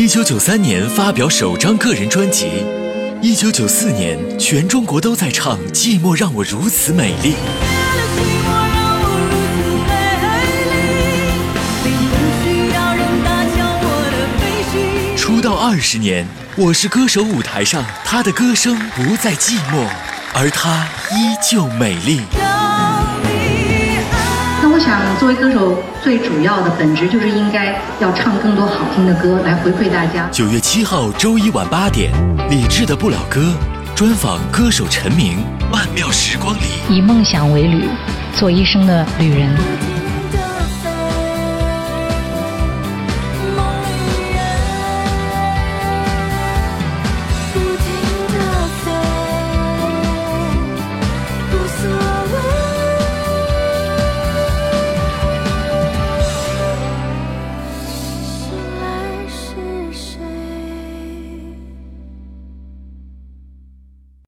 一九九三年发表首张个人专辑，一九九四年全中国都在唱《寂寞让我如此美丽》。出道二十年，我是歌手舞台上，他的歌声不再寂寞，而他依旧美丽。作为歌手，最主要的本职就是应该要唱更多好听的歌来回馈大家。九月七号周一晚八点，李志的《不老歌》专访歌手陈明，《曼妙时光里》以梦想为旅，做一生的旅人。